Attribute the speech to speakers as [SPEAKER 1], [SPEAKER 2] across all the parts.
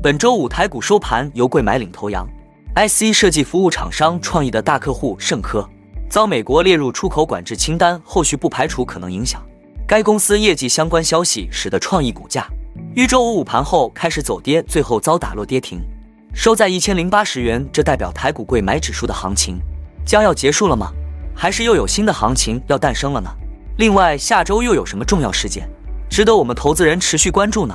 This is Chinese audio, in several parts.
[SPEAKER 1] 本周五台股收盘由贵买领头羊，IC 设计服务厂商创意的大客户盛科遭美国列入出口管制清单，后续不排除可能影响该公司业绩相关消息，使得创意股价于周五午盘后开始走跌，最后遭打落跌停，收在一千零八十元。这代表台股贵买指数的行情将要结束了吗？还是又有新的行情要诞生了呢？另外，下周又有什么重要事件值得我们投资人持续关注呢？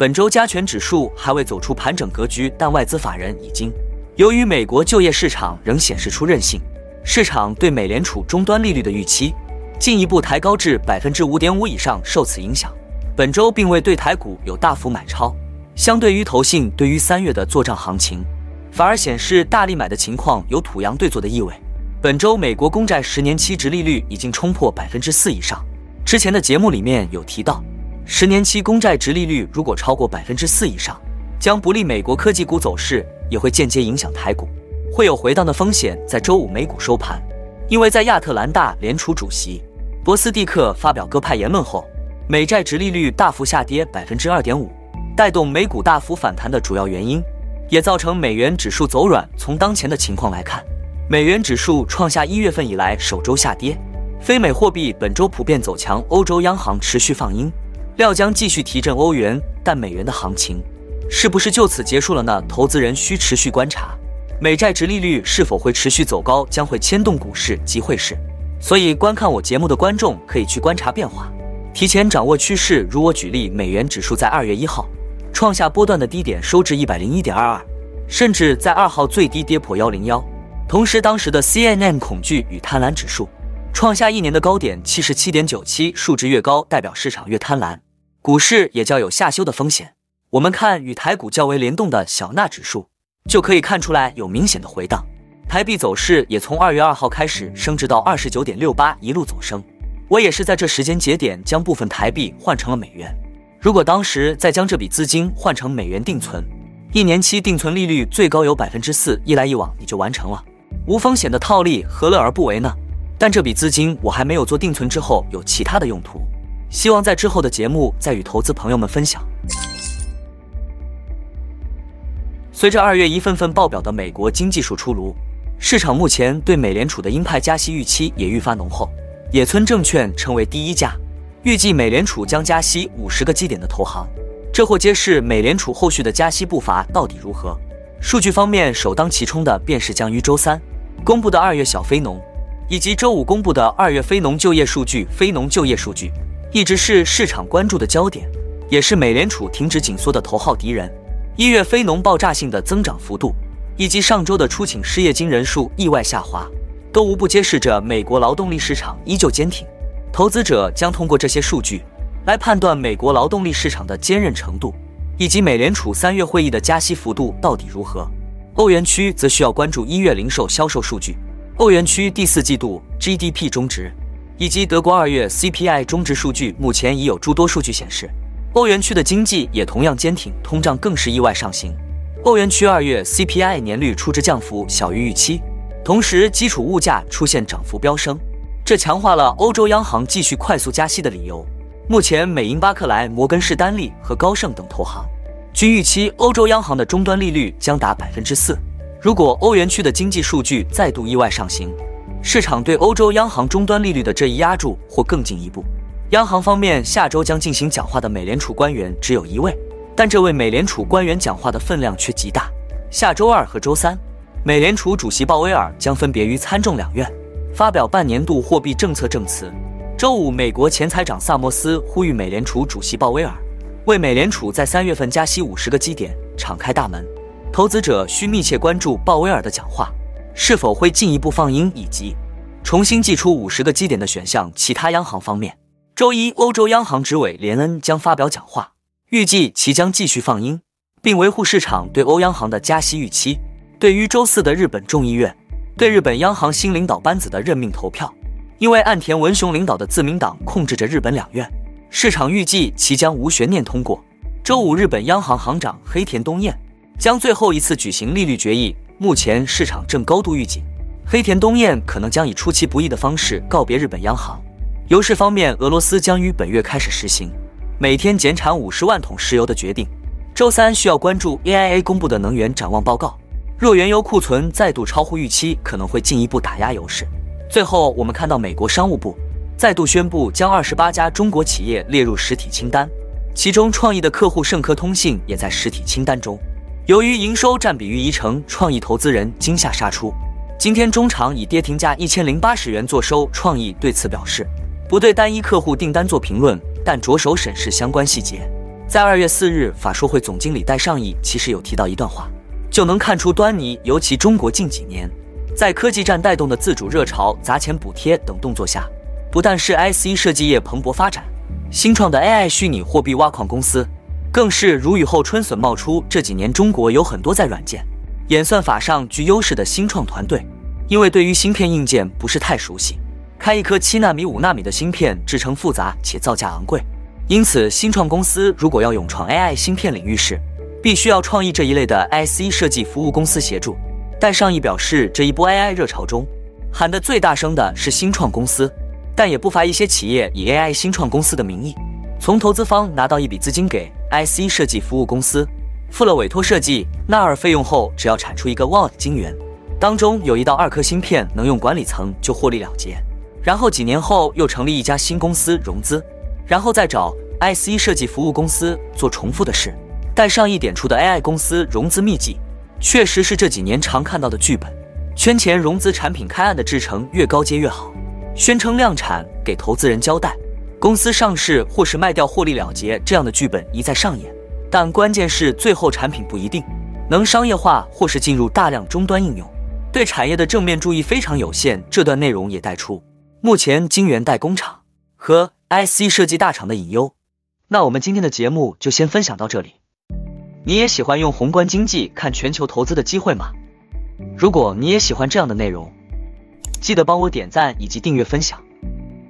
[SPEAKER 1] 本周加权指数还未走出盘整格局，但外资法人已经由于美国就业市场仍显示出韧性，市场对美联储终端利率的预期进一步抬高至百分之五点五以上，受此影响，本周并未对台股有大幅买超。相对于投信对于三月的做账行情，反而显示大力买的情况有土洋对坐的意味。本周美国公债十年期值利率已经冲破百分之四以上，之前的节目里面有提到。十年期公债直利率如果超过百分之四以上，将不利美国科技股走势，也会间接影响台股，会有回荡的风险。在周五美股收盘，因为在亚特兰大联储主席博斯蒂克发表鸽派言论后，美债直利率大幅下跌百分之二点五，带动美股大幅反弹的主要原因，也造成美元指数走软。从当前的情况来看，美元指数创下一月份以来首周下跌，非美货币本周普遍走强，欧洲央行持续放鹰。料将继续提振欧元，但美元的行情是不是就此结束了呢？投资人需持续观察美债值利率是否会持续走高，将会牵动股市及汇市。所以，观看我节目的观众可以去观察变化，提前掌握趋势。如我举例，美元指数在二月一号创下波段的低点，收至一百零一点二二，甚至在二号最低跌破幺零幺。同时，当时的 C N N 恐惧与贪婪指数创下一年的高点七十七点九七，数值越高，代表市场越贪婪。股市也较有下修的风险。我们看与台股较为联动的小纳指数，就可以看出来有明显的回荡。台币走势也从二月二号开始升至到二十九点六八，一路走升。我也是在这时间节点将部分台币换成了美元。如果当时再将这笔资金换成美元定存，一年期定存利率最高有百分之四，一来一往你就完成了无风险的套利，何乐而不为呢？但这笔资金我还没有做定存之后有其他的用途。希望在之后的节目再与投资朋友们分享。随着二月一份份报表的美国经济数出炉，市场目前对美联储的鹰派加息预期也愈发浓厚。野村证券成为第一家预计美联储将加息五十个基点的投行，这或揭示美联储后续的加息步伐到底如何。数据方面，首当其冲的便是将于周三公布的二月小非农，以及周五公布的二月非农就业数据。非农就业数据。一直是市场关注的焦点，也是美联储停止紧缩的头号敌人。一月非农爆炸性的增长幅度，以及上周的出请失业金人数意外下滑，都无不揭示着美国劳动力市场依旧坚挺。投资者将通过这些数据来判断美国劳动力市场的坚韧程度，以及美联储三月会议的加息幅度到底如何。欧元区则需要关注一月零售销售数据，欧元区第四季度 GDP 中值。以及德国二月 CPI 中值数据，目前已有诸多数据显示，欧元区的经济也同样坚挺，通胀更是意外上行。欧元区二月 CPI 年率初值降幅小于预期，同时基础物价出现涨幅飙升，这强化了欧洲央行继续快速加息的理由。目前，美银巴克莱、摩根士丹利和高盛等投行均预期欧洲央行的终端利率将达百分之四。如果欧元区的经济数据再度意外上行，市场对欧洲央行终端利率的这一压注或更进一步。央行方面，下周将进行讲话的美联储官员只有一位，但这位美联储官员讲话的分量却极大。下周二和周三，美联储主席鲍威尔将分别于参众两院发表半年度货币政策证词。周五，美国前财长萨默斯呼吁美联储主席鲍威尔为美联储在三月份加息五十个基点敞开大门。投资者需密切关注鲍威尔的讲话。是否会进一步放鹰，以及重新寄出五十个基点的选项？其他央行方面，周一，欧洲央行执委连恩将发表讲话，预计其将继续放鹰，并维护市场对欧央行的加息预期。对于周四的日本众议院对日本央行新领导班子的任命投票，因为岸田文雄领导的自民党控制着日本两院，市场预计其将无悬念通过。周五，日本央行行长黑田东彦将最后一次举行利率决议，目前市场正高度预警，黑田东彦可能将以出其不意的方式告别日本央行。油市方面，俄罗斯将于本月开始实行每天减产五十万桶石油的决定。周三需要关注 AIA 公布的能源展望报告。若原油库存再度超乎预期，可能会进一步打压油市。最后，我们看到美国商务部再度宣布将二十八家中国企业列入实体清单，其中创意的客户盛科通信也在实体清单中。由于营收占比逾一成，创意投资人惊吓杀出。今天中场以跌停价一千零八十元作收。创意对此表示，不对单一客户订单做评论，但着手审视相关细节。在二月四日法说会，总经理戴尚义其实有提到一段话。就能看出端倪。尤其中国近几年在科技战带动的自主热潮、砸钱补贴等动作下，不但是 IC 设计业蓬勃发展，新创的 AI 虚拟货币挖矿公司更是如雨后春笋冒出。这几年中国有很多在软件演算法上具优势的新创团队，因为对于芯片硬件不是太熟悉，开一颗七纳米、五纳米的芯片制成复杂且造价昂贵，因此新创公司如果要勇闯 AI 芯片领域时，必须要创意这一类的 IC 设计服务公司协助。戴尚义表示，这一波 AI 热潮中，喊得最大声的是新创公司，但也不乏一些企业以 AI 新创公司的名义，从投资方拿到一笔资金给 IC 设计服务公司，付了委托设计纳尔费用后，只要产出一个 Watt 晶圆，当中有一到二颗芯片能用管理层就获利了结。然后几年后又成立一家新公司融资，然后再找 IC 设计服务公司做重复的事。带上一点出的 AI 公司融资秘籍，确实是这几年常看到的剧本。圈钱融资产品开案的制程越高阶越好，宣称量产给投资人交代，公司上市或是卖掉获利了结，这样的剧本一再上演。但关键是最后产品不一定能商业化或是进入大量终端应用，对产业的正面注意非常有限。这段内容也带出目前晶圆代工厂和 IC 设计大厂的隐忧。那我们今天的节目就先分享到这里。你也喜欢用宏观经济看全球投资的机会吗？如果你也喜欢这样的内容，记得帮我点赞以及订阅分享